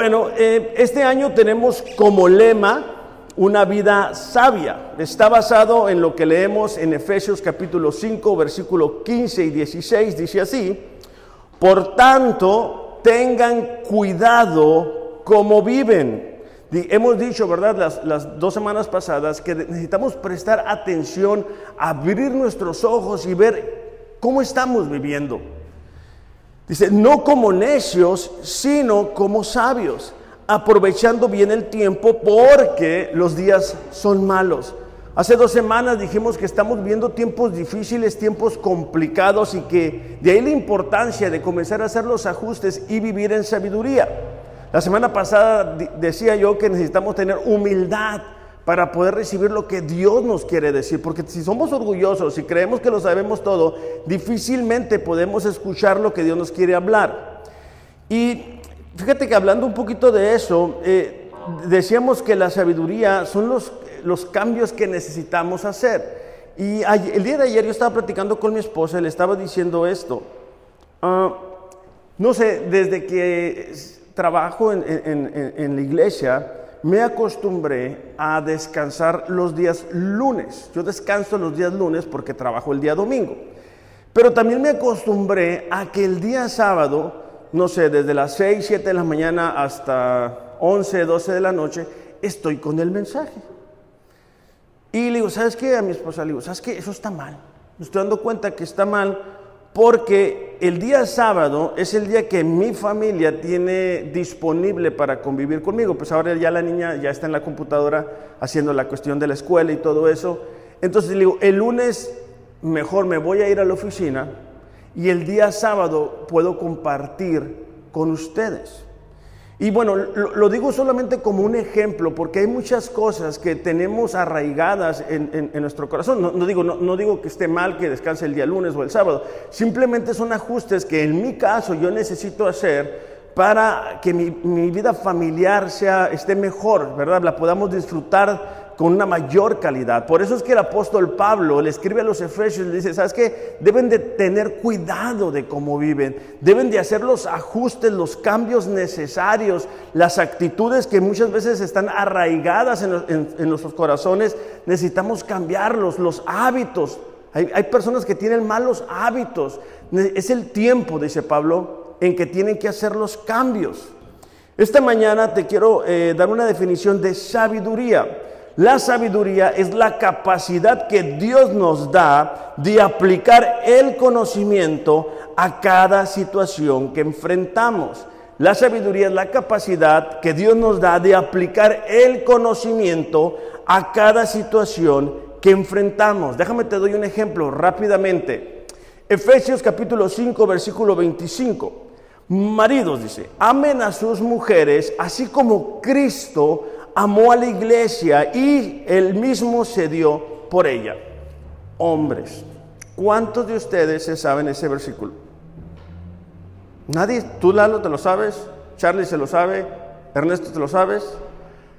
Bueno, eh, este año tenemos como lema una vida sabia. Está basado en lo que leemos en Efesios capítulo 5, versículo 15 y 16. Dice así, por tanto, tengan cuidado como viven. Hemos dicho, ¿verdad?, las, las, dos semanas pasadas que necesitamos prestar atención, abrir nuestros ojos y ver cómo estamos viviendo. Dice, no como necios, sino como sabios, aprovechando bien el tiempo porque los días son malos. Hace dos semanas dijimos que estamos viendo tiempos difíciles, tiempos complicados y que de ahí la importancia de comenzar a hacer los ajustes y vivir en sabiduría. La semana pasada decía yo que necesitamos tener humildad para poder recibir lo que Dios nos quiere decir, porque si somos orgullosos y creemos que lo sabemos todo, difícilmente podemos escuchar lo que Dios nos quiere hablar. Y fíjate que hablando un poquito de eso, eh, decíamos que la sabiduría son los, los cambios que necesitamos hacer. Y el día de ayer yo estaba platicando con mi esposa y le estaba diciendo esto. Ah, no sé, desde que trabajo en, en, en la iglesia, me acostumbré a descansar los días lunes. Yo descanso los días lunes porque trabajo el día domingo. Pero también me acostumbré a que el día sábado, no sé, desde las 6, 7 de la mañana hasta 11, 12 de la noche, estoy con el mensaje. Y le digo, ¿sabes qué? A mi esposa le digo, ¿sabes qué? Eso está mal. Me estoy dando cuenta que está mal porque el día sábado es el día que mi familia tiene disponible para convivir conmigo. Pues ahora ya la niña ya está en la computadora haciendo la cuestión de la escuela y todo eso. Entonces le digo, el lunes mejor me voy a ir a la oficina y el día sábado puedo compartir con ustedes. Y bueno, lo, digo solamente como un ejemplo, porque hay muchas cosas que tenemos arraigadas en, nuestro corazón. No, digo, no, digo que esté mal que descanse el día lunes o el sábado, simplemente son ajustes que en mi caso yo necesito hacer para que mi, mi vida familiar sea, esté mejor, ¿verdad? La podamos disfrutar con una mayor calidad. Por eso es que el apóstol Pablo le escribe a los efesios y le dice, ¿sabes qué? Deben de tener cuidado de cómo viven, deben de hacer los ajustes, los cambios necesarios, las actitudes que muchas veces están arraigadas en, nuestros corazones, necesitamos cambiarlos, los hábitos. Hay, personas que tienen malos hábitos. Es el tiempo, dice Pablo, en que tienen que hacer los cambios. Esta mañana te quiero eh, dar una definición de sabiduría. La sabiduría es la capacidad que Dios nos da de aplicar el conocimiento a cada situación que enfrentamos. La sabiduría es la capacidad que Dios nos da de aplicar el conocimiento a cada situación que enfrentamos. Déjame te doy un ejemplo rápidamente. Efesios capítulo 5 versículo 25. Maridos dice, amen a sus mujeres así como Cristo amó a la iglesia y él mismo se dio por ella. Hombres, ¿cuántos de ustedes se saben ese versículo? Nadie, tú Lalo te lo sabes, Charlie se lo sabe, Ernesto te lo sabes.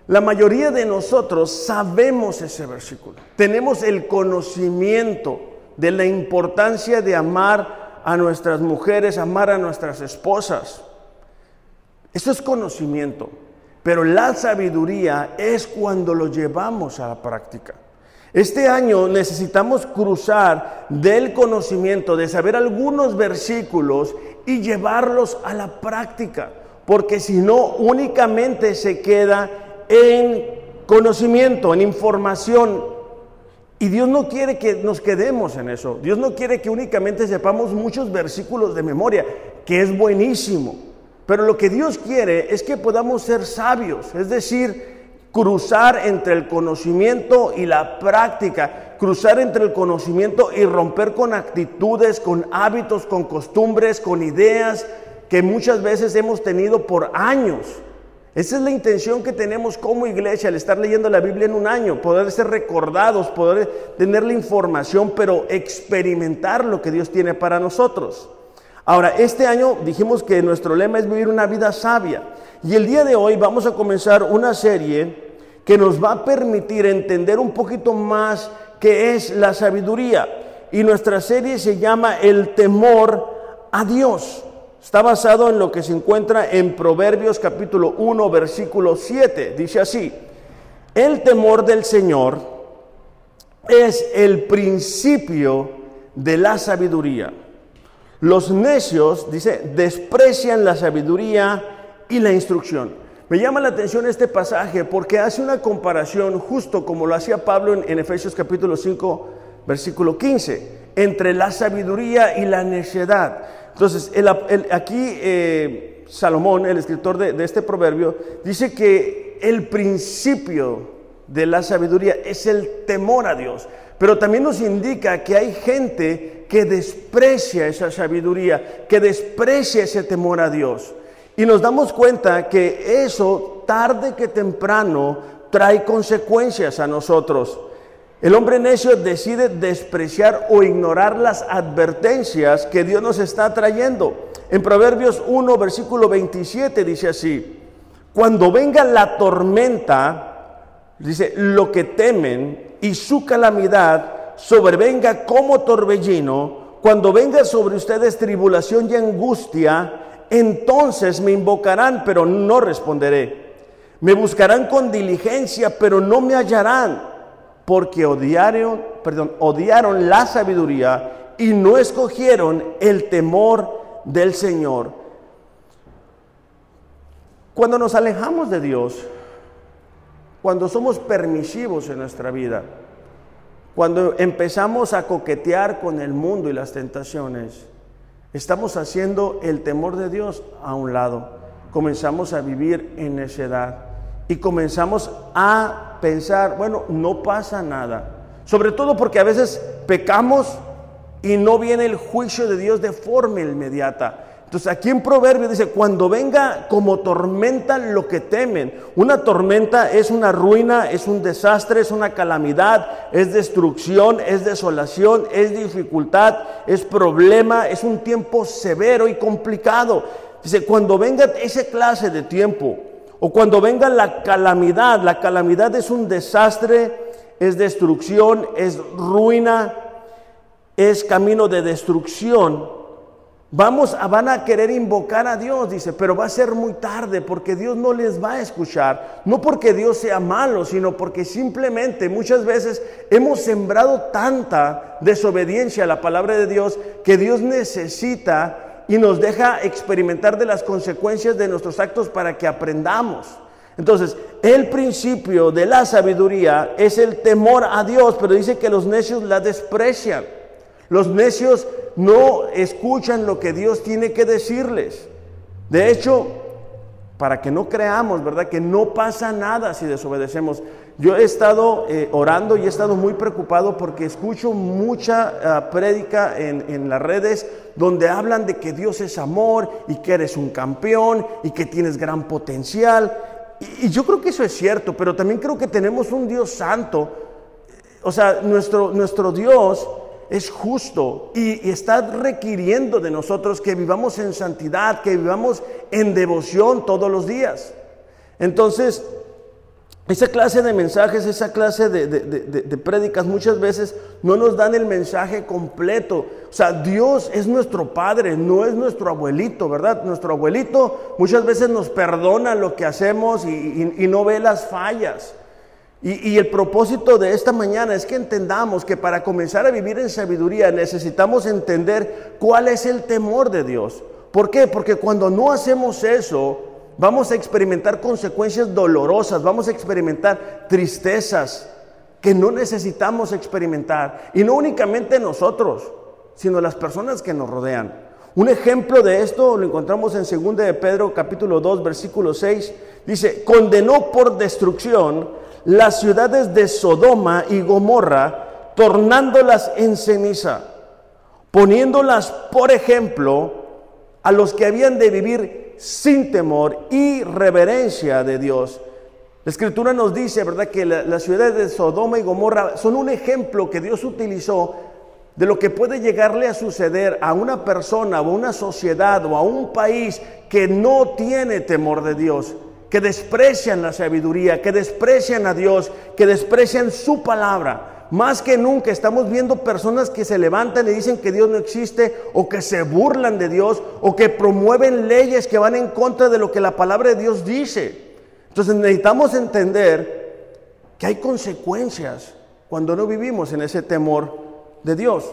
La mayoría de nosotros sabemos ese versículo. Tenemos el conocimiento de la importancia de amar a nuestras mujeres, amar a nuestras esposas. Eso es conocimiento. Pero la sabiduría es cuando lo llevamos a la práctica. Este año necesitamos cruzar del conocimiento, de saber algunos versículos y llevarlos a la práctica, porque si no únicamente se queda en conocimiento, en información. Y Dios no quiere que nos quedemos en eso. Dios no quiere que únicamente sepamos muchos versículos de memoria, que es buenísimo. Pero lo que Dios quiere es que podamos ser sabios, es decir, cruzar entre el conocimiento y la práctica, cruzar entre el conocimiento y romper con actitudes, con hábitos, con costumbres, con ideas que muchas veces hemos tenido por años. Esa es la intención que tenemos como iglesia al estar leyendo la Biblia en un año, poder ser recordados, poder tener la información, pero experimentar lo que Dios tiene para nosotros. Ahora, este año dijimos que nuestro lema es vivir una vida sabia. Y el día de hoy vamos a comenzar una serie que nos va a permitir entender un poquito más qué es la sabiduría. Y nuestra serie se llama El temor a Dios. Está basado en lo que se encuentra en Proverbios capítulo 1, versículo 7. Dice así, el temor del Señor es el principio de la sabiduría. Los necios, dice, desprecian la sabiduría y la instrucción. Me llama la atención este pasaje porque hace una comparación justo como lo hacía Pablo en, Efesios capítulo 5, versículo 15, entre la sabiduría y la necedad. Entonces, aquí eh, Salomón, el escritor de este proverbio, dice que el principio de la sabiduría es el temor a Dios. Pero también nos indica que hay gente que desprecia esa sabiduría, que desprecia ese temor a Dios. Y nos damos cuenta que eso, tarde que temprano, trae consecuencias a nosotros. El hombre necio decide despreciar o ignorar las advertencias que Dios nos está trayendo. En Proverbios 1, versículo 27 dice así, cuando venga la tormenta, dice, lo que temen y su calamidad sobrevenga como torbellino, cuando venga sobre ustedes tribulación y angustia, entonces me invocarán, pero no responderé. Me buscarán con diligencia, pero no me hallarán, porque odiaron, perdón, odiaron la sabiduría y no escogieron el temor del Señor. Cuando nos alejamos de Dios, cuando somos permisivos en nuestra vida, cuando empezamos a coquetear con el mundo y las tentaciones, Estamos haciendo el temor de Dios a un lado. Comenzamos a vivir en necedad y comenzamos a pensar, bueno, no pasa nada. Sobre todo porque a veces pecamos y no viene el juicio de Dios de forma inmediata. Entonces aquí en Proverbio dice, cuando venga como tormenta lo que temen, una tormenta es una ruina, es un desastre, es una calamidad, es destrucción, es desolación, es dificultad, es problema, es un tiempo severo y complicado. Dice, cuando venga esa clase de tiempo, o cuando venga la calamidad, la calamidad es un desastre, es destrucción, es ruina, es camino de destrucción. Vamos a, van a querer invocar a Dios, dice, pero va a ser muy tarde porque Dios no les va a escuchar. No porque Dios sea malo, sino porque simplemente muchas veces hemos sembrado tanta desobediencia a la palabra de Dios que Dios necesita y nos deja experimentar de las consecuencias de nuestros actos para que aprendamos. Entonces, el principio de la sabiduría es el temor a Dios, pero dice que los necios la desprecian. Los necios no escuchan lo que Dios tiene que decirles. De hecho, para que no creamos, ¿verdad? Que no pasa nada si desobedecemos. Yo he estado eh, orando y he estado muy preocupado porque escucho mucha ah, prédica en, las redes donde hablan de que Dios es amor y que eres un campeón y que tienes gran potencial. Y, y yo creo que eso es cierto, pero también creo que tenemos un Dios santo. O sea, nuestro, nuestro Dios es justo y, está requiriendo de nosotros que vivamos en santidad, que vivamos en devoción todos los días. Entonces, esa clase de mensajes, esa clase de, de, prédicas muchas veces no nos dan el mensaje completo. O sea, Dios es nuestro Padre, no es nuestro abuelito, ¿verdad? Nuestro abuelito muchas veces nos perdona lo que hacemos y no ve las fallas. Y, el propósito de esta mañana es que entendamos que para comenzar a vivir en sabiduría necesitamos entender cuál es el temor de Dios. ¿Por qué? Porque cuando no hacemos eso, vamos a experimentar consecuencias dolorosas, vamos a experimentar tristezas que no necesitamos experimentar. Y no únicamente nosotros, sino las personas que nos rodean. Un ejemplo de esto lo encontramos en 2 de Pedro capítulo 2 versículo 6. Dice, condenó por destrucción las ciudades de Sodoma y Gomorra, tornándolas en ceniza, poniéndolas, por ejemplo, a los que habían de vivir sin temor y reverencia de Dios. La escritura nos dice, ¿verdad?, que las ciudades de Sodoma y Gomorra son un ejemplo que Dios utilizó de lo que puede llegarle a suceder a una persona o a una sociedad o a un país que no tiene temor de Dios que desprecian la sabiduría, que desprecian a Dios, que desprecian su palabra. Más que nunca estamos viendo personas que se levantan y dicen que Dios no existe o que se burlan de Dios o que promueven leyes que van en contra de lo que la palabra de Dios dice. Entonces necesitamos entender que hay consecuencias cuando no vivimos en ese temor de Dios.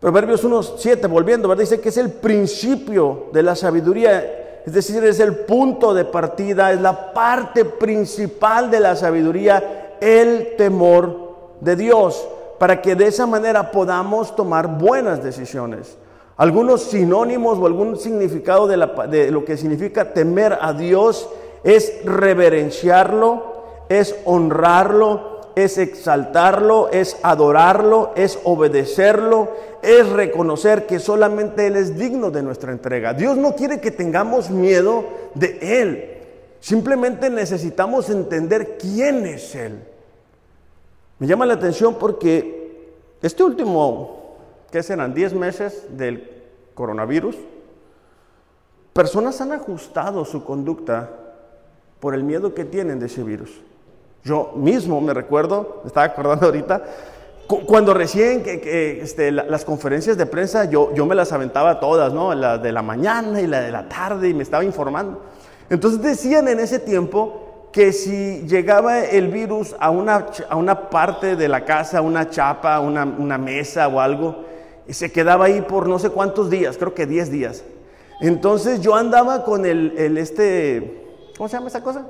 Proverbios 1.7, volviendo, dice que es el principio de la sabiduría, es decir, es el punto de partida, es la parte principal de la sabiduría, el temor de Dios para que de esa manera podamos tomar buenas decisiones. Algunos sinónimos o algún significado de, de, lo que significa temer a Dios es reverenciarlo, es honrarlo, es exaltarlo, es adorarlo, es obedecerlo, es reconocer que solamente Él es digno de nuestra entrega. Dios no quiere que tengamos miedo de Él. Simplemente necesitamos entender quién es Él. Me llama la atención porque este último, ¿qué serán? 10 meses del coronavirus, personas han ajustado su conducta por el miedo que tienen de ese virus. Yo mismo me recuerdo, me estaba acordando ahorita, cuando recién que, este, las conferencias de prensa yo, yo me las aventaba todas, ¿no? La de la mañana y la de la tarde y me estaba informando. Entonces decían en ese tiempo que si llegaba el virus a una, a una parte de la casa, una chapa, una, una mesa o algo, y se quedaba ahí por no sé cuántos días, creo que 10 días. Entonces yo andaba con el, el, este, ¿cómo se llama esa cosa?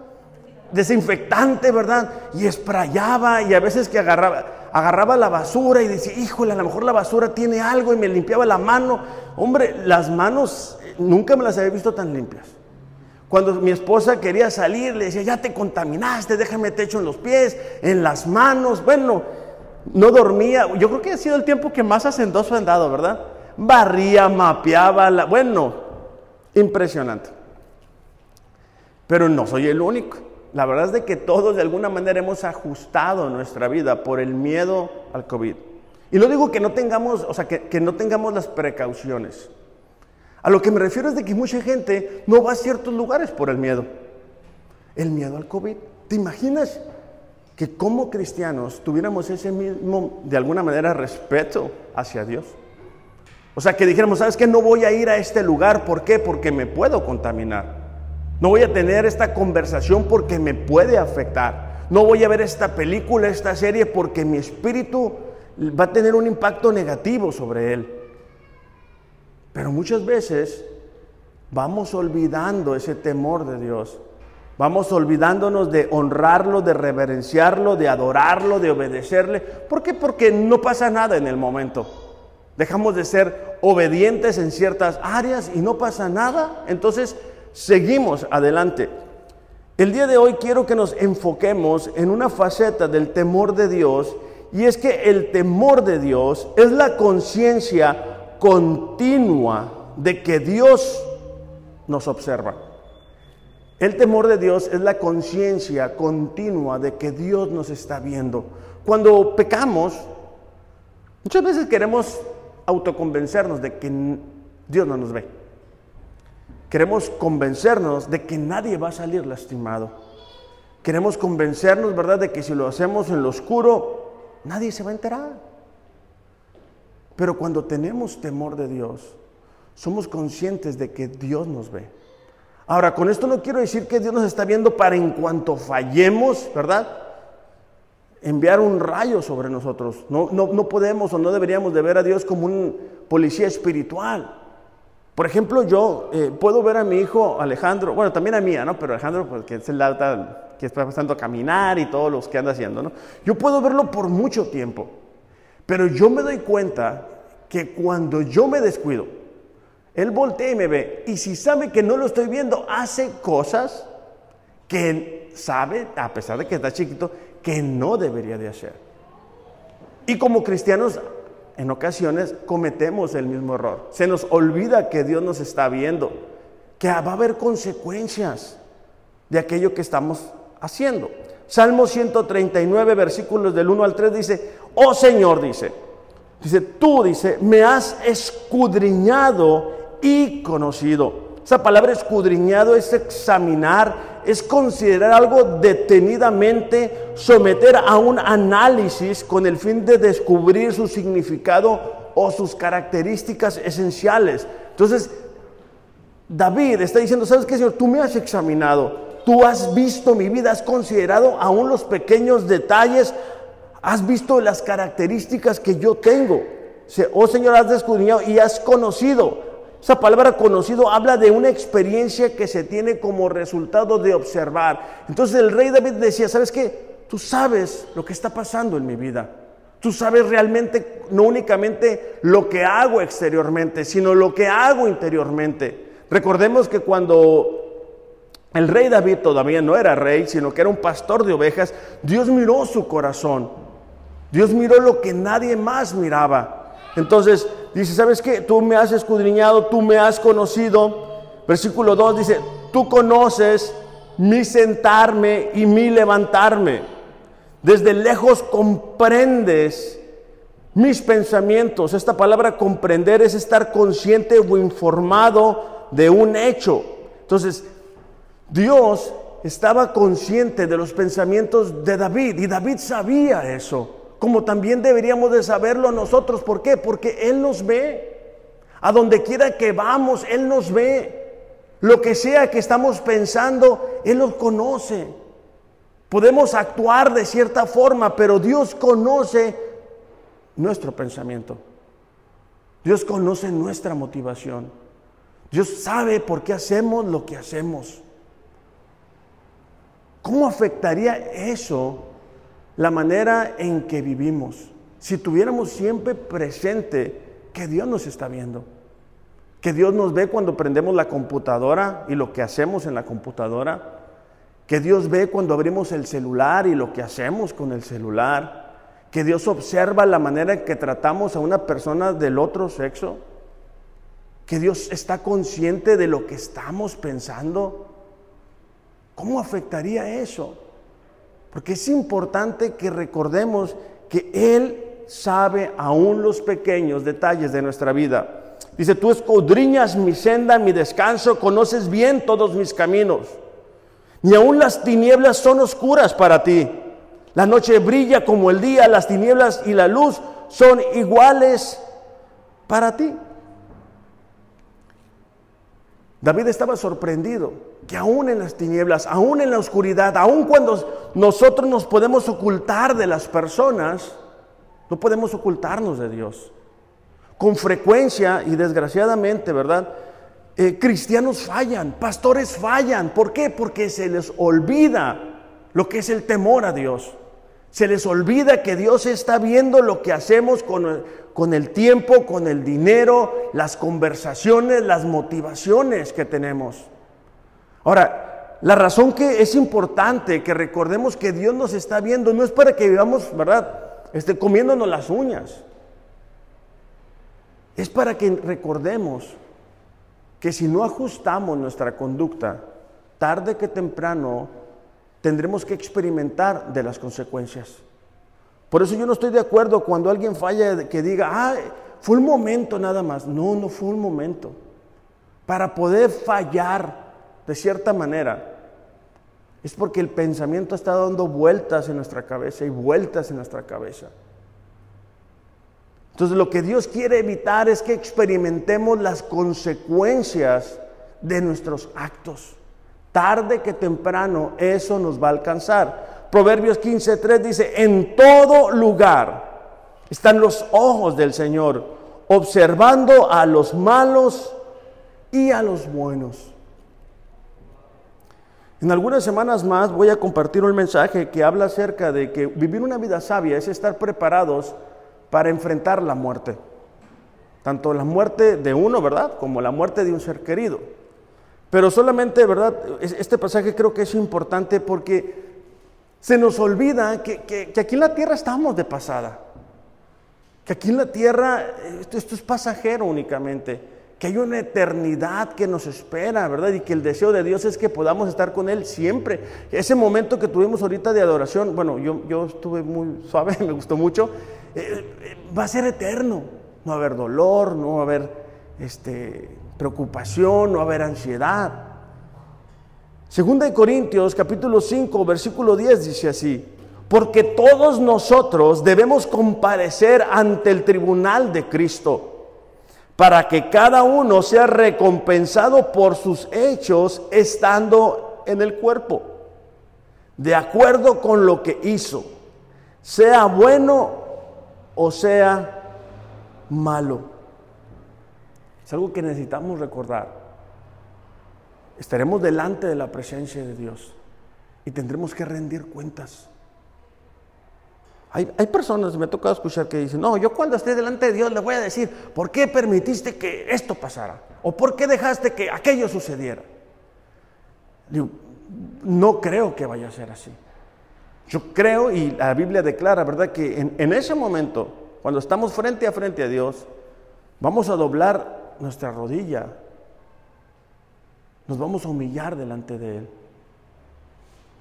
Desinfectante, ¿verdad? Y esprayaba y a veces que agarraba, agarraba la basura y decía, híjole, a lo mejor la basura tiene algo y me limpiaba la mano. Hombre, las manos nunca me las había visto tan limpias. Cuando mi esposa quería salir, le decía, ya te contaminaste, déjame techo en los pies, en las manos. Bueno, no dormía. Yo creo que ha sido el tiempo que más hacendoso han dado, ¿verdad? Barría, mapeaba, la... bueno, impresionante. Pero no soy el único. La verdad es de que todos de alguna manera hemos ajustado nuestra vida por el miedo al COVID. Y no digo que no tengamos, o sea, que, que no tengamos las precauciones. A lo que me refiero es de que mucha gente no va a ciertos lugares por el miedo. El miedo al COVID. ¿Te imaginas que como cristianos tuviéramos ese mismo, de alguna manera, respeto hacia Dios? O sea, que dijéramos, ¿sabes qué? No voy a ir a este lugar. ¿Por qué? Porque me puedo contaminar. No voy a tener esta conversación porque me puede afectar. No voy a ver esta película, esta serie, porque mi espíritu va a tener un impacto negativo sobre él. Pero muchas veces vamos olvidando ese temor de Dios. Vamos olvidándonos de honrarlo, de reverenciarlo, de adorarlo, de obedecerle. ¿Por qué? Porque no pasa nada en el momento. Dejamos de ser obedientes en ciertas áreas y no pasa nada. Entonces seguimos adelante. El día de hoy quiero que nos enfoquemos en una faceta del temor de Dios y es que el temor de Dios es la conciencia continua de que Dios nos observa. El temor de Dios es la conciencia continua de que Dios nos está viendo. Cuando pecamos, muchas veces queremos autoconvencernos de que Dios no nos ve. Queremos convencernos de que nadie va a salir lastimado. Queremos convencernos, ¿verdad?, de que si lo hacemos en lo oscuro, nadie se va a enterar. Pero cuando tenemos temor de Dios, somos conscientes de que Dios nos ve. Ahora, con esto no quiero decir que Dios nos está viendo para en cuanto fallemos, ¿verdad? Enviar un rayo sobre nosotros. No, no, podemos o no deberíamos de ver a Dios como un policía espiritual. Por ejemplo, yo eh, puedo ver a mi hijo Alejandro, bueno, también a mía, ¿no? Pero Alejandro, pues, que es el que está pasando a caminar y todos los que anda haciendo, ¿no? Yo puedo verlo por mucho tiempo. Pero yo me doy cuenta que cuando yo me descuido, él voltea y me ve. Y si sabe que no lo estoy viendo, hace cosas que sabe, a pesar de que está chiquito, que no debería de hacer. Y como cristianos, en ocasiones cometemos el mismo error. Se nos olvida que Dios nos está viendo, que va a haber consecuencias de aquello que estamos haciendo. Salmo 139, versículos del 1 al 3 dice, oh Señor, dice, dice, tú, dice, me has escudriñado y conocido. Esa palabra escudriñado es examinar, es considerar algo detenidamente, someter a un análisis con el fin de descubrir su significado o sus características esenciales. Entonces, David está diciendo, ¿sabes qué, Señor? Tú me has examinado, tú has visto mi vida, has considerado aún los pequeños detalles, has visto las características que yo tengo. Oh Señor, has descubierto y has conocido. Esa palabra conocido habla de una experiencia que se tiene como resultado de observar. Entonces el rey David decía, ¿sabes qué? Tú sabes lo que está pasando en mi vida. Tú sabes realmente no únicamente lo que hago exteriormente, sino lo que hago interiormente. Recordemos que cuando el rey David todavía no era rey, sino que era un pastor de ovejas, Dios miró su corazón. Dios miró lo que nadie más miraba. Entonces dice, ¿sabes qué? Tú me has escudriñado, tú me has conocido. Versículo 2 dice, tú conoces mi sentarme y mi levantarme. Desde lejos comprendes mis pensamientos. Esta palabra comprender es estar consciente o informado de un hecho. Entonces, Dios estaba consciente de los pensamientos de David y David sabía eso como también deberíamos de saberlo nosotros. ¿Por qué? Porque Él nos ve. A donde quiera que vamos, Él nos ve. Lo que sea que estamos pensando, Él lo conoce. Podemos actuar de cierta forma, pero Dios conoce nuestro pensamiento. Dios conoce nuestra motivación. Dios sabe por qué hacemos lo que hacemos. ¿Cómo afectaría eso la manera en que vivimos, si tuviéramos siempre presente que Dios nos está viendo, que Dios nos ve cuando prendemos la computadora y lo que hacemos en la computadora, que Dios ve cuando abrimos el celular y lo que hacemos con el celular, que Dios observa la manera en que tratamos a una persona del otro sexo, que Dios está consciente de lo que estamos pensando. ¿Cómo afectaría eso? Porque es importante que recordemos que Él sabe aún los pequeños detalles de nuestra vida. Dice, tú escudriñas mi senda, mi descanso, conoces bien todos mis caminos. Ni aún las tinieblas son oscuras para ti. La noche brilla como el día, las tinieblas y la luz son iguales para ti. David estaba sorprendido que aún en las tinieblas, aún en la oscuridad, aún cuando nosotros nos podemos ocultar de las personas, no podemos ocultarnos de Dios. Con frecuencia y desgraciadamente, ¿verdad? Eh, cristianos fallan, pastores fallan. ¿Por qué? Porque se les olvida lo que es el temor a Dios. Se les olvida que Dios está viendo lo que hacemos con, el tiempo, con el dinero, las conversaciones, las motivaciones que tenemos. Ahora, la razón que es importante que recordemos que Dios nos está viendo no es para que vivamos, ¿verdad? Este, comiéndonos las uñas. Es para que recordemos que si no ajustamos nuestra conducta, tarde que temprano tendremos que experimentar de las consecuencias. Por eso yo no estoy de acuerdo cuando alguien falla que diga, ah, fue un momento nada más. No, no fue un momento. Para poder fallar de cierta manera, es porque el pensamiento está dando vueltas en nuestra cabeza y vueltas en nuestra cabeza. Entonces lo que Dios quiere evitar es que experimentemos las consecuencias de nuestros actos. Tarde que temprano eso nos va a alcanzar. Proverbios 15.3 dice, en todo lugar están los ojos del Señor, observando a los malos y a los buenos. En algunas semanas más voy a compartir un mensaje que habla acerca de que vivir una vida sabia es estar preparados para enfrentar la muerte. Tanto la muerte de uno, ¿verdad? Como la muerte de un ser querido. Pero solamente, ¿verdad? Este pasaje creo que es importante porque se nos olvida que, aquí en la tierra estamos de pasada. Que aquí en la tierra esto es pasajero únicamente que hay una eternidad que nos espera, ¿verdad? Y que el deseo de Dios es que podamos estar con Él siempre. Ese momento que tuvimos ahorita de adoración, bueno, yo, yo estuve muy suave, me gustó mucho, eh, eh, va a ser eterno. No va a haber dolor, no va a haber este, preocupación, no haber ansiedad. Segunda de Corintios capítulo 5 versículo 10 dice así, porque todos nosotros debemos comparecer ante el tribunal de Cristo para que cada uno sea recompensado por sus hechos estando en el cuerpo, de acuerdo con lo que hizo, sea bueno o sea malo. Es algo que necesitamos recordar. Estaremos delante de la presencia de Dios y tendremos que rendir cuentas. Hay, personas, me ha tocado escuchar que dicen, no, yo cuando esté delante de Dios le voy a decir, ¿por qué permitiste que esto pasara? ¿O por qué dejaste que aquello sucediera? Digo, no creo que vaya a ser así. Yo creo, y la Biblia declara, ¿verdad?, que en ese momento, cuando estamos frente a frente a Dios, vamos a doblar nuestra rodilla, nos vamos a humillar delante de Él.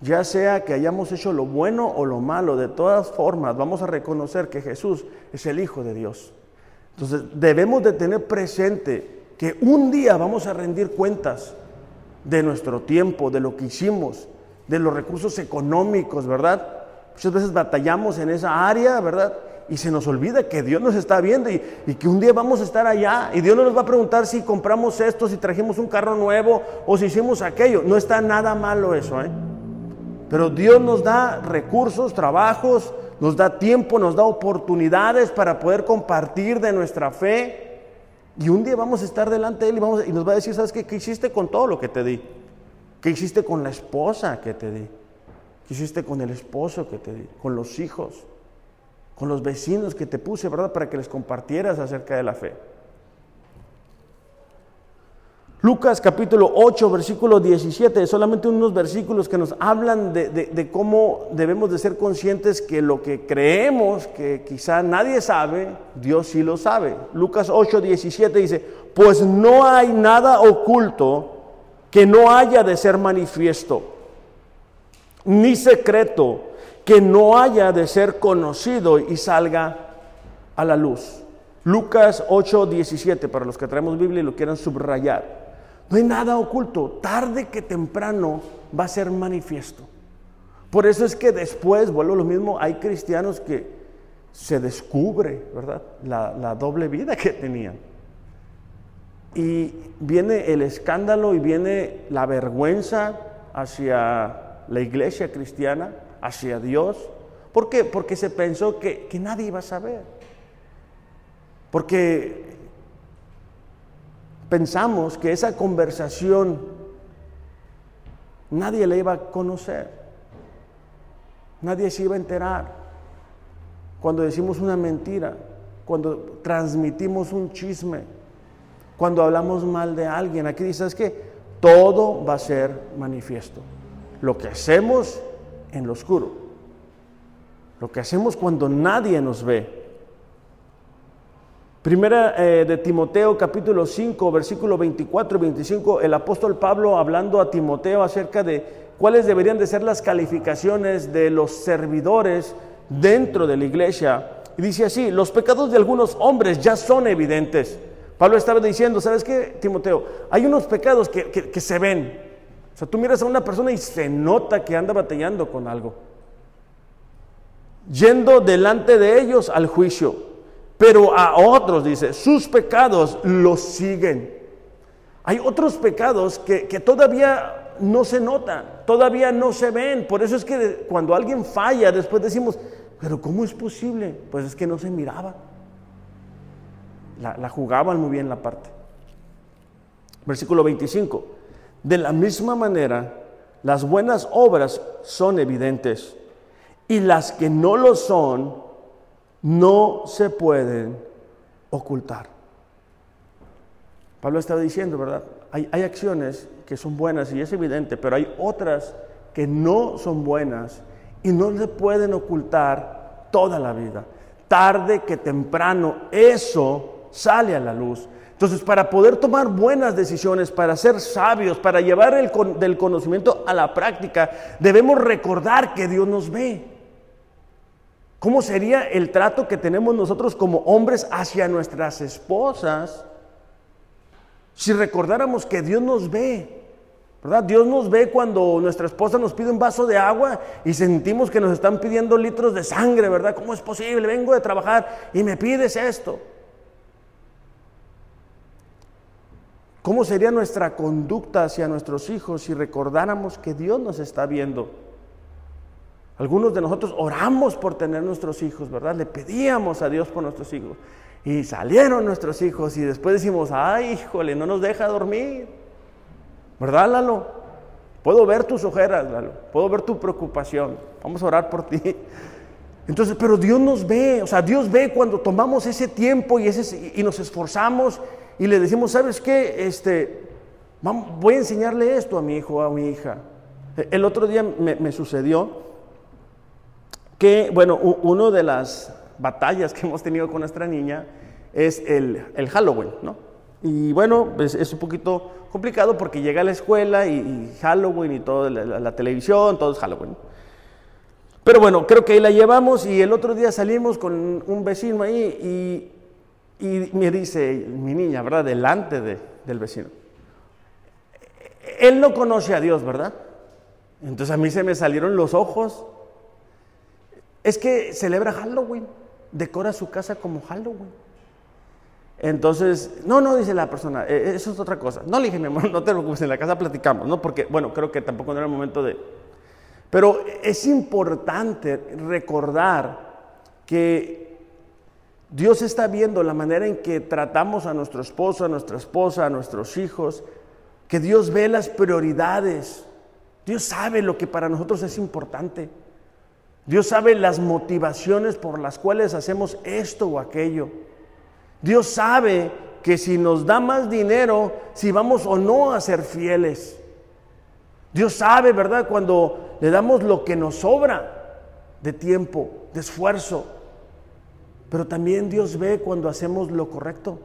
Ya sea que hayamos hecho lo bueno o lo malo, de todas formas vamos a reconocer que Jesús es el Hijo de Dios. Entonces debemos de tener presente que un día vamos a rendir cuentas de nuestro tiempo, de lo que hicimos, de los recursos económicos, ¿verdad? Muchas veces batallamos en esa área, ¿verdad? Y se nos olvida que Dios nos está viendo y, y, que un día vamos a estar allá y Dios no nos va a preguntar si compramos esto, si trajimos un carro nuevo o si hicimos aquello. No está nada malo eso, ¿eh? Pero Dios nos da recursos, trabajos, nos da tiempo, nos da oportunidades para poder compartir de nuestra fe. Y un día vamos a estar delante de Él y, vamos, y nos va a decir, ¿sabes qué? ¿Qué hiciste con todo lo que te di? ¿Qué hiciste con la esposa que te di? ¿Qué hiciste con el esposo que te di? Con los hijos, con los vecinos que te puse, ¿verdad? Para que les compartieras acerca de la fe. Lucas capítulo 8, versículo 17, solamente unos versículos que nos hablan de, cómo debemos de ser conscientes que lo que creemos que quizá nadie sabe, Dios sí lo sabe. Lucas 8, 17 dice, pues no hay nada oculto que no haya de ser manifiesto, ni secreto que no haya de ser conocido y salga a la luz. Lucas 8, 17, para los que traemos Biblia y lo quieran subrayar. No hay nada oculto. Tarde que temprano va a ser manifiesto. Por eso es que después, vuelvo a lo mismo, hay cristianos que se descubre, ¿verdad? La, doble vida que tenían. Y viene el escándalo y viene la vergüenza hacia la iglesia cristiana, hacia Dios. ¿Por qué? Porque se pensó que, que nadie iba a saber. Porque pensamos que esa conversación nadie la iba a conocer, nadie se iba a enterar. Cuando decimos una mentira, cuando transmitimos un chisme, cuando hablamos mal de alguien, aquí dices que todo va a ser manifiesto. Lo que hacemos en lo oscuro, lo que hacemos cuando nadie nos ve, Primera eh, de Timoteo capítulo 5 versículo 24 y 25, el apóstol Pablo hablando a Timoteo acerca de cuáles deberían de ser las calificaciones de los servidores dentro de la iglesia. Y dice así, los pecados de algunos hombres ya son evidentes. Pablo estaba diciendo, ¿sabes qué, Timoteo? Hay unos pecados que, que se ven. O sea, tú miras a una persona y se nota que anda batallando con algo. Yendo delante de ellos al juicio pero a otros, dice, sus pecados los siguen. Hay otros pecados que, todavía no se notan, todavía no se ven. Por eso es que cuando alguien falla, después decimos, pero ¿cómo es posible? Pues es que no se miraba. La, la jugaban muy bien la parte. Versículo 25. De la misma manera, las buenas obras son evidentes y las que no lo son no se pueden ocultar. Pablo estaba diciendo, ¿verdad? Hay, acciones que son buenas y es evidente, pero hay otras que no son buenas y no se pueden ocultar toda la vida. Tarde que temprano eso sale a la luz. Entonces, para poder tomar buenas decisiones, para ser sabios, para llevar el del conocimiento a la práctica, debemos recordar que Dios nos ve. ¿Cómo sería el trato que tenemos nosotros como hombres hacia nuestras esposas si recordáramos que Dios nos ve? ¿Verdad? Dios nos ve cuando nuestra esposa nos pide un vaso de agua y sentimos que nos están pidiendo litros de sangre, ¿verdad? ¿Cómo es posible? Vengo de trabajar y me pides esto. ¿Cómo sería nuestra conducta hacia nuestros hijos si recordáramos que Dios nos está viendo? Algunos de nosotros oramos por tener nuestros hijos, ¿verdad? Le pedíamos a Dios por nuestros hijos. Y salieron nuestros hijos y después decimos, ay, híjole, no nos deja dormir. ¿Verdad, Lalo? Puedo ver tus ojeras, Lalo. Puedo ver tu preocupación. Vamos a orar por ti. Entonces, pero Dios nos ve, o sea, Dios ve cuando tomamos ese tiempo y, ese, y nos esforzamos y le decimos, ¿sabes qué? Este, voy a enseñarle esto a mi hijo o a mi hija. El otro día me sucedió que, bueno, una de las batallas que hemos tenido con nuestra niña es el, Halloween, ¿no? Y bueno, pues, es un poquito complicado porque llega a la escuela y, Halloween y todo, la, televisión, todo es Halloween. Pero bueno, creo que ahí la llevamos y el otro día salimos con un vecino ahí y, y me dice, mi niña, ¿verdad? Delante de, del vecino. Él no conoce a Dios, ¿verdad? Entonces a mí se me salieron los ojos es que celebra Halloween, decora su casa como Halloween. Entonces, no, no, dice la persona, e, e, eso es otra cosa. No le dije, mi amor, no te preocupes, en la casa platicamos, ¿no? Porque, bueno, creo que tampoco era el momento de... Pero es importante recordar que Dios está viendo la manera en que tratamos a nuestro esposo, a nuestra esposa, a nuestros hijos, que Dios ve las prioridades. Dios sabe lo que para nosotros es importante. Dios sabe las motivaciones por las cuales hacemos esto o aquello. Dios sabe que si nos da más dinero, si vamos o no a ser fieles. Dios sabe, ¿verdad? Cuando le damos lo que nos sobra de tiempo, de esfuerzo. Pero también Dios ve cuando hacemos lo correcto,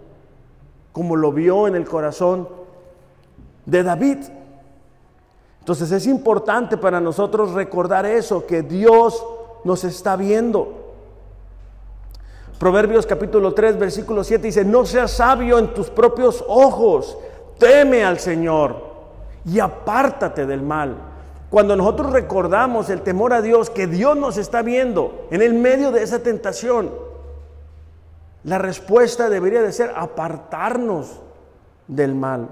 como lo vio en el corazón de David. Entonces es importante para nosotros recordar eso, que Dios nos está viendo. Proverbios capítulo 3, versículo 7 dice, no seas sabio en tus propios ojos, teme al Señor y apártate del mal. Cuando nosotros recordamos el temor a Dios, que Dios nos está viendo en el medio de esa tentación, la respuesta debería de ser apartarnos del mal.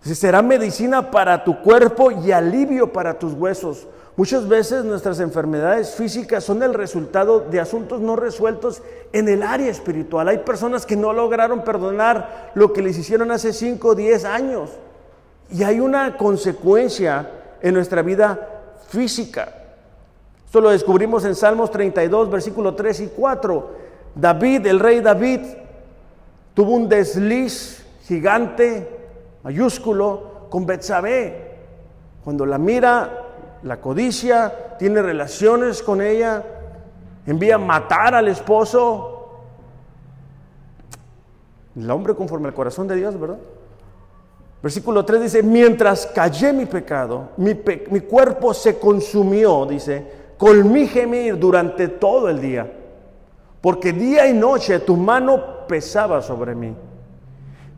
Será medicina para tu cuerpo y alivio para tus huesos. Muchas veces nuestras enfermedades físicas son el resultado de asuntos no resueltos en el área espiritual. Hay personas que no lograron perdonar lo que les hicieron hace 5 o 10 años. Y hay una consecuencia en nuestra vida física. Esto lo descubrimos en Salmos 32, versículo 3 y 4. David, el rey David, tuvo un desliz gigante mayúsculo con Betsabé. Cuando la mira, la codicia, tiene relaciones con ella, envía a matar al esposo. El hombre conforme al corazón de Dios, ¿verdad? Versículo 3 dice, mientras callé mi pecado, mi, mi cuerpo se consumió, dice, con mi gemir durante todo el día, porque día y noche tu mano pesaba sobre mí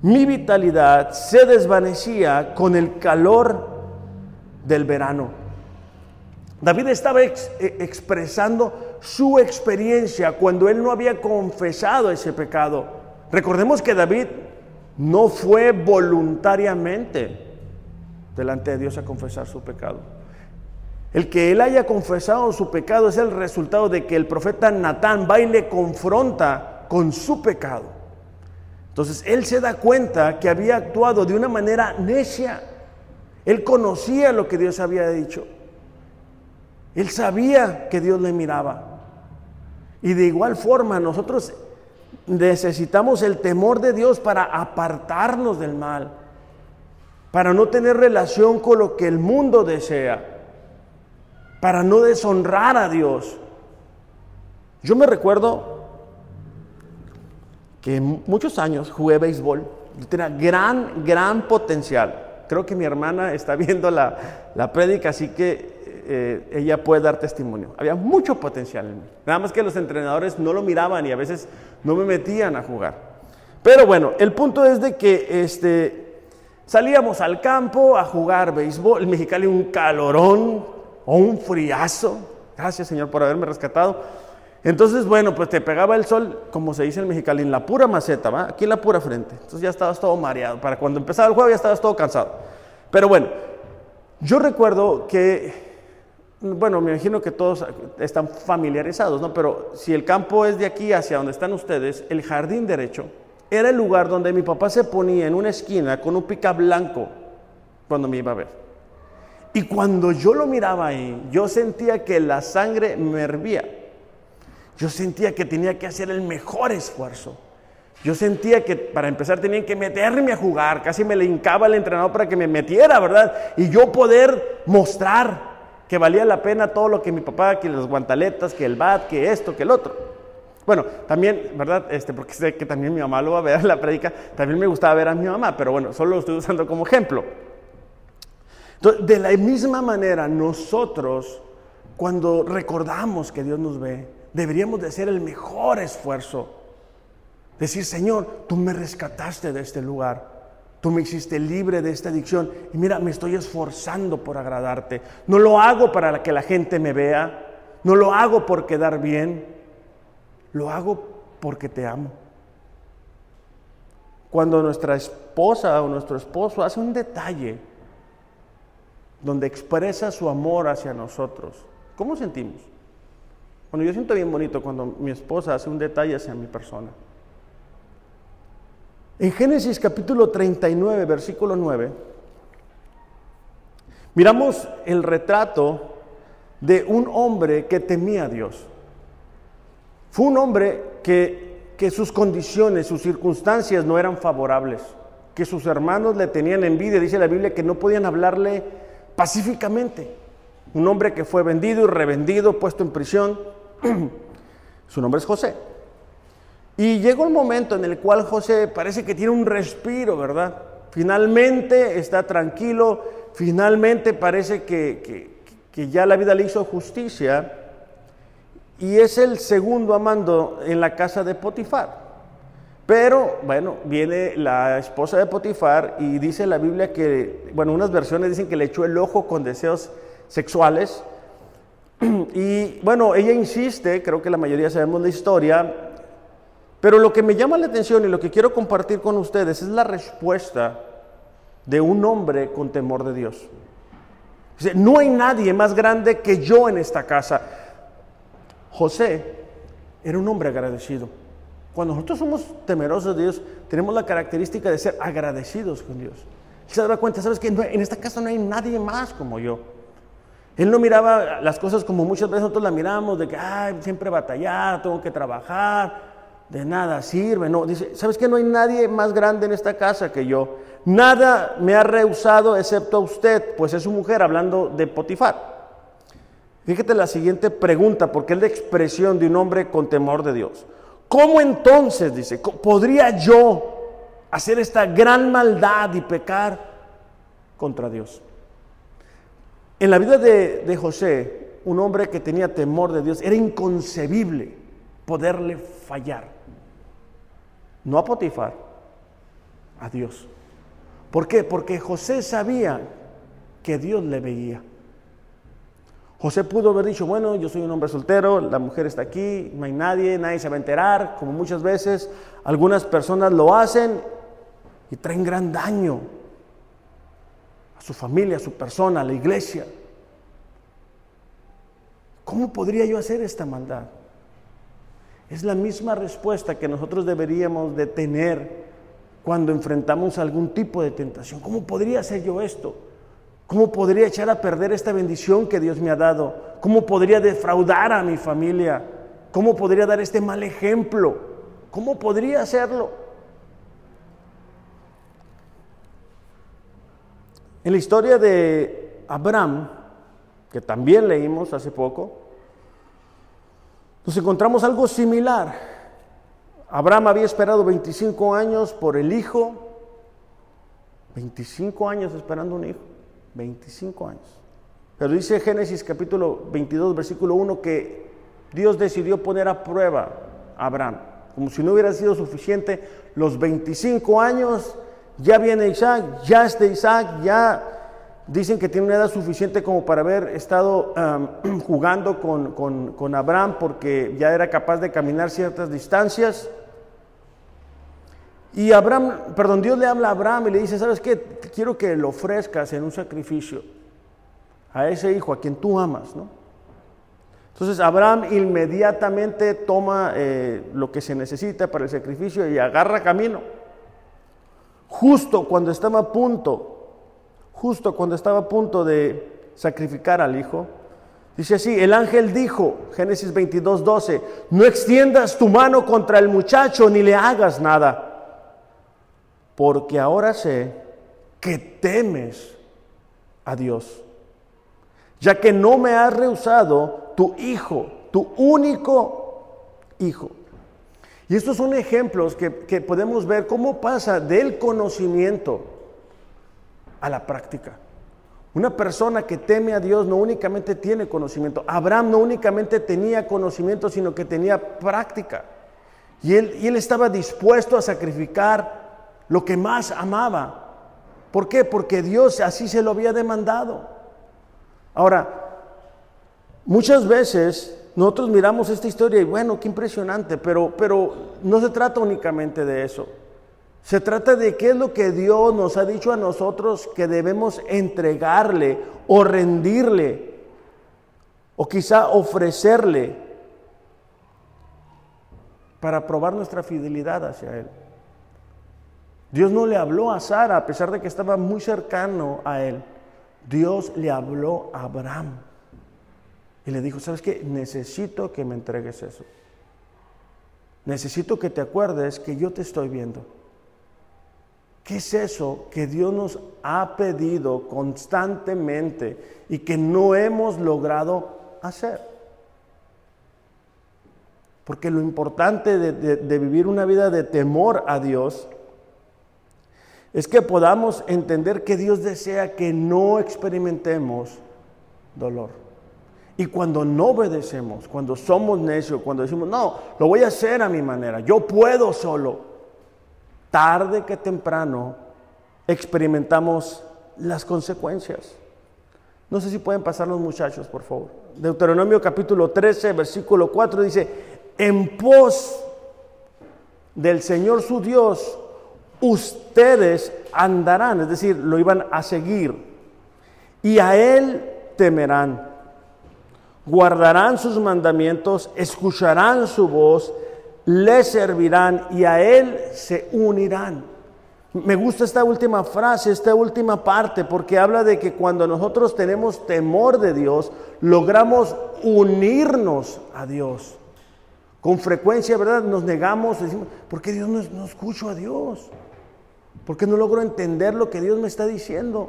mi vitalidad se desvanecía con el calor del verano. David estaba eh, expresando su experiencia cuando él no había confesado ese pecado. Recordemos que David no fue voluntariamente delante de Dios a confesar su pecado. El que él haya confesado su pecado es el resultado de que el profeta Natán va y le confronta con su pecado. Entonces él se da cuenta que había actuado de una manera necia. Él conocía lo que Dios había dicho. Él sabía que Dios le miraba. Y de igual forma nosotros necesitamos el temor de Dios para apartarnos del mal, para no tener relación con lo que el mundo desea, para no deshonrar a Dios. Yo me recuerdo que muchos años jugué béisbol, tenía gran, gran potencial. Creo que mi hermana está viendo la, la prédica, así que eh, ella puede dar testimonio. Había mucho potencial en mí. Nada más que los entrenadores no lo miraban y a veces no me metían a jugar. Pero bueno, el punto es de que este, Salíamos al campo a jugar béisbol, el Mexicali un calorón o un friazo. Gracias Señor por haberme rescatado. Entonces, bueno, pues te pegaba el sol, como se dice en Mexicali, en la pura maceta, ¿va? Aquí en la pura frente. Entonces ya estabas todo mareado. Para cuando empezaba el juego ya estabas todo cansado. Pero bueno, yo recuerdo que, bueno, me imagino que todos están familiarizados, ¿no? Pero si el campo es de aquí hacia donde están ustedes, el jardín derecho era el lugar donde mi papá se ponía en una esquina con un pica blanco cuando me iba a ver. Y cuando yo lo miraba ahí, yo sentía que la sangre me hervía. Yo sentía que tenía que hacer el mejor esfuerzo. Yo sentía que para empezar tenían que meterme a jugar, casi me le hincaba el entrenador para que me metiera, ¿verdad? Y yo poder mostrar que valía la pena todo lo que mi papá, que las guantaletas, que el bat, que esto, que el otro. Bueno, también, ¿verdad? Este, porque sé que también mi mamá lo va a ver en la predica, también me gustaba ver a mi mamá, pero bueno, solo lo estoy usando como ejemplo. De la misma manera, nosotros, cuando recordamos que Dios nos ve, deberíamos de hacer el mejor esfuerzo. Decir, Señor, tú me rescataste de este lugar. Tú me hiciste libre de esta adicción. Y mira, me estoy esforzando por agradarte. No lo hago para que la gente me vea. No lo hago por quedar bien. Lo hago porque te amo. Cuando nuestra esposa o nuestro esposo hace un detalle donde expresa su amor hacia nosotros, ¿cómo sentimos? Bueno, yo siento bien bonito cuando mi esposa hace un detalle hacia mi persona. En Génesis capítulo 39, versículo 9, miramos el retrato de un hombre que temía a Dios. Fue un hombre que, que sus condiciones, sus circunstancias no eran favorables, que sus hermanos le tenían envidia, dice la Biblia, que no podían hablarle pacíficamente. Un hombre que fue vendido y revendido, puesto en prisión. Su nombre es José. Y llegó el momento en el cual José parece que tiene un respiro, ¿verdad? Finalmente está tranquilo, finalmente parece que, que, que ya la vida le hizo justicia y es el segundo amando en la casa de Potifar. Pero bueno, viene la esposa de Potifar y dice la Biblia que, bueno, unas versiones dicen que le echó el ojo con deseos sexuales. Y bueno, ella insiste, creo que la mayoría sabemos la historia, pero lo que me llama la atención y lo que quiero compartir con ustedes es la respuesta de un hombre con temor de Dios. Dice, no hay nadie más grande que yo en esta casa. José era un hombre agradecido. Cuando nosotros somos temerosos de Dios, tenemos la característica de ser agradecidos con Dios. Se daba cuenta, sabes que en esta casa no hay nadie más como yo. Él no miraba las cosas como muchas veces nosotros las miramos, de que siempre batallar, tengo que trabajar, de nada sirve. No, dice, ¿sabes que no hay nadie más grande en esta casa que yo? Nada me ha rehusado excepto a usted, pues es su mujer hablando de Potifar. Fíjate la siguiente pregunta, porque es la expresión de un hombre con temor de Dios. ¿Cómo entonces, dice, podría yo hacer esta gran maldad y pecar contra Dios? En la vida de, José, un hombre que tenía temor de Dios, era inconcebible poderle fallar. No a Potifar, a Dios. ¿Por qué? Porque José sabía que Dios le veía. José pudo haber dicho, bueno, yo soy un hombre soltero, la mujer está aquí, no hay nadie, nadie se va a enterar, como muchas veces algunas personas lo hacen y traen gran daño a su familia, a su persona, a la iglesia. ¿Cómo podría yo hacer esta maldad? Es la misma respuesta que nosotros deberíamos de tener cuando enfrentamos algún tipo de tentación. ¿Cómo podría hacer yo esto? ¿Cómo podría echar a perder esta bendición que Dios me ha dado? ¿Cómo podría defraudar a mi familia? ¿Cómo podría dar este mal ejemplo? ¿Cómo podría hacerlo? En la historia de Abraham, que también leímos hace poco, nos encontramos algo similar. Abraham había esperado 25 años por el hijo, 25 años esperando un hijo. 25 años. Pero dice Génesis capítulo 22, versículo 1, que Dios decidió poner a prueba a Abraham. Como si no hubiera sido suficiente los 25 años Ya viene Isaac, ya está Isaac, ya dicen que tiene una edad suficiente como para haber estado jugando con, con, con Abraham porque ya era capaz de caminar ciertas distancias. Y Abraham, perdón, Dios le habla a Abraham y le dice, ¿sabes qué? Quiero que lo ofrezcas en un sacrificio a ese hijo a quien tú amas, ¿no? Entonces Abraham inmediatamente toma eh, lo que se necesita para el sacrificio y agarra camino. Justo cuando estaba a punto, justo cuando estaba a punto de sacrificar al hijo, dice así, el ángel dijo, Génesis 22, 12, no extiendas tu mano contra el muchacho ni le hagas nada, porque ahora sé que temes a Dios, ya que no me has rehusado tu hijo, tu único hijo. Y estos son ejemplos que, podemos ver cómo pasa del conocimiento a la práctica. Una persona que teme a Dios no únicamente tiene conocimiento. Abraham no únicamente tenía conocimiento, sino que tenía práctica. Y él, y él estaba dispuesto a sacrificar lo que más amaba. ¿Por qué? Porque Dios así se lo había demandado. Ahora, Muchas veces nosotros miramos esta historia y bueno, qué impresionante, pero, pero no se trata únicamente de eso. Se trata de qué es lo que Dios nos ha dicho a nosotros que debemos entregarle o rendirle o quizá ofrecerle para probar nuestra fidelidad hacia Él. Dios no le habló a Sara a pesar de que estaba muy cercano a Él. Dios le habló a Abraham. Y le dijo, ¿sabes qué? Necesito que me entregues eso. Necesito que te acuerdes que yo te estoy viendo. ¿Qué es eso que Dios nos ha pedido constantemente y que no hemos logrado hacer? Porque lo importante de, de, vivir una vida de temor a Dios es que podamos entender que Dios desea que no experimentemos dolor. Y cuando no obedecemos, cuando somos necios, cuando decimos, no, lo voy a hacer a mi manera, yo puedo solo, tarde que temprano experimentamos las consecuencias. No sé si pueden pasar los muchachos, por favor. Deuteronomio capítulo 13, versículo 4 dice, en pos del Señor su Dios, ustedes andarán, es decir, lo iban a seguir, y a Él temerán guardarán sus mandamientos, escucharán su voz, le servirán y a Él se unirán. Me gusta esta última frase, esta última parte, porque habla de que cuando nosotros tenemos temor de Dios, logramos unirnos a Dios. Con frecuencia, ¿verdad? Nos negamos, decimos, ¿por qué Dios no, no escucho a Dios? ¿Por qué no logro entender lo que Dios me está diciendo?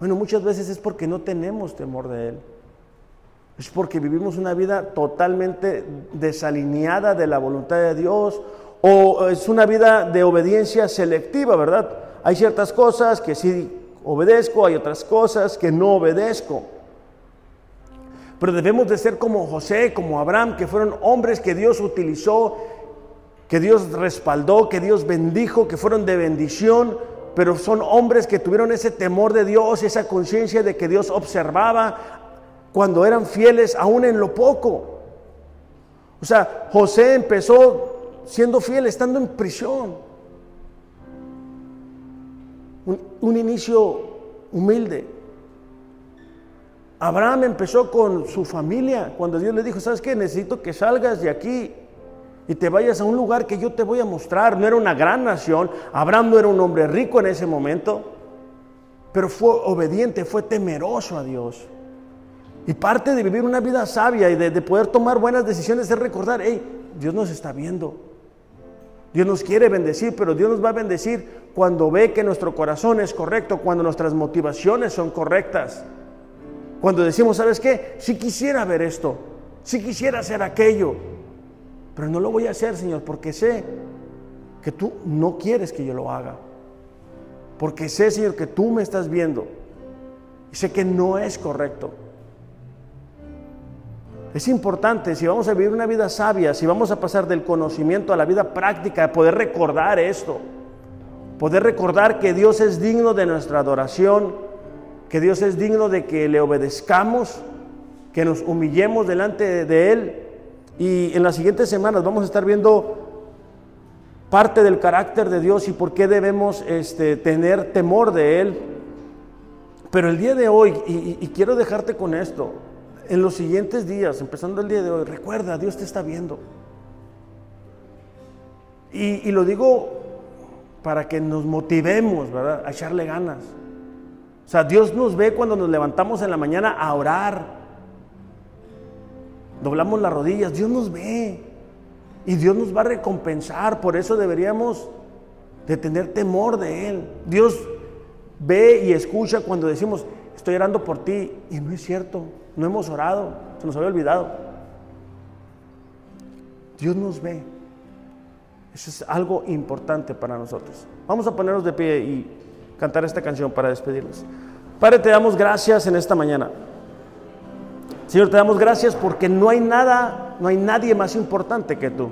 Bueno, muchas veces es porque no tenemos temor de Él. Es porque vivimos una vida totalmente desalineada de la voluntad de Dios o es una vida de obediencia selectiva, ¿verdad? Hay ciertas cosas que sí obedezco, hay otras cosas que no obedezco. Pero debemos de ser como José, como Abraham, que fueron hombres que Dios utilizó, que Dios respaldó, que Dios bendijo, que fueron de bendición, pero son hombres que tuvieron ese temor de Dios, esa conciencia de que Dios observaba cuando eran fieles aún en lo poco. O sea, José empezó siendo fiel estando en prisión. Un, inicio humilde. Abraham empezó con su familia cuando Dios le dijo, ¿sabes qué? Necesito que salgas de aquí y te vayas a un lugar que yo te voy a mostrar. No era una gran nación, Abraham no era un hombre rico en ese momento, pero fue obediente, fue temeroso a Dios. Y parte de vivir una vida sabia y de, poder tomar buenas decisiones es recordar, hey, Dios nos está viendo. Dios nos quiere bendecir, pero Dios nos va a bendecir cuando ve que nuestro corazón es correcto, cuando nuestras motivaciones son correctas. Cuando decimos, ¿sabes qué? Si quisiera ver esto, si quisiera hacer aquello, pero no lo voy a hacer, Señor, porque sé que tú no quieres que yo lo haga. Porque sé, Señor, que tú me estás viendo y sé que no es correcto. Es importante, si vamos a vivir una vida sabia, si vamos a pasar del conocimiento a la vida práctica, poder recordar esto. Poder recordar que Dios es digno de nuestra adoración, que Dios es digno de que le obedezcamos, que nos humillemos delante de Él. Y en las siguientes semanas vamos a estar viendo parte del carácter de Dios y por qué debemos este, tener temor de Él. Pero el día de hoy, y, quiero dejarte con esto, en los siguientes días, empezando el día de hoy, recuerda, Dios te está viendo. Y, y, lo digo para que nos motivemos, ¿verdad? A echarle ganas. O sea, Dios nos ve cuando nos levantamos en la mañana a orar. Doblamos las rodillas, Dios nos ve. Y Dios nos va a recompensar, por eso deberíamos de tener temor de Él. Dios ve y escucha cuando decimos, estoy orando por ti, y no es cierto, no hemos orado, se nos había olvidado. Dios nos ve. Eso es algo importante para nosotros. Vamos a ponernos de pie y cantar esta canción para despedirnos. Padre, te damos gracias en esta mañana. Señor, te damos gracias porque no hay nada, no hay nadie más importante que tú.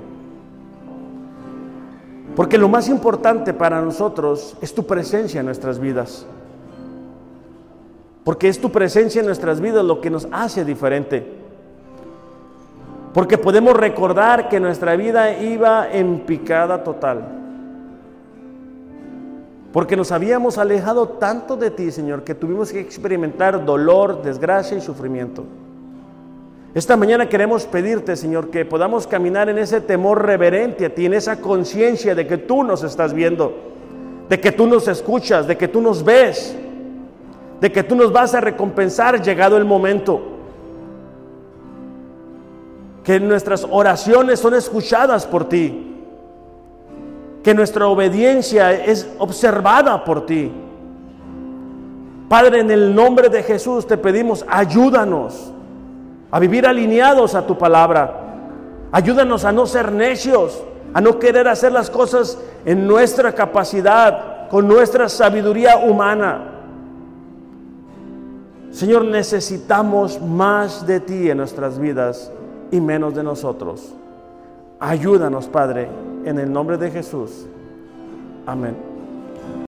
Porque lo más importante para nosotros es tu presencia en nuestras vidas. Porque es tu presencia en nuestras vidas lo que nos hace diferente. Porque podemos recordar que nuestra vida iba en picada total. Porque nos habíamos alejado tanto de ti, Señor, que tuvimos que experimentar dolor, desgracia y sufrimiento. Esta mañana queremos pedirte, Señor, que podamos caminar en ese temor reverente a ti, en esa conciencia de que tú nos estás viendo, de que tú nos escuchas, de que tú nos ves, de que tú nos vas a recompensar llegado el momento. Que nuestras oraciones son escuchadas por ti. Que nuestra obediencia es observada por ti. Padre, en el nombre de Jesús te pedimos, ayúdanos a vivir alineados a tu palabra. Ayúdanos a no ser necios, a no querer hacer las cosas en nuestra capacidad, con nuestra sabiduría humana. Señor, necesitamos más de ti en nuestras vidas y menos de nosotros. Ayúdanos, Padre, en el nombre de Jesús. Amén.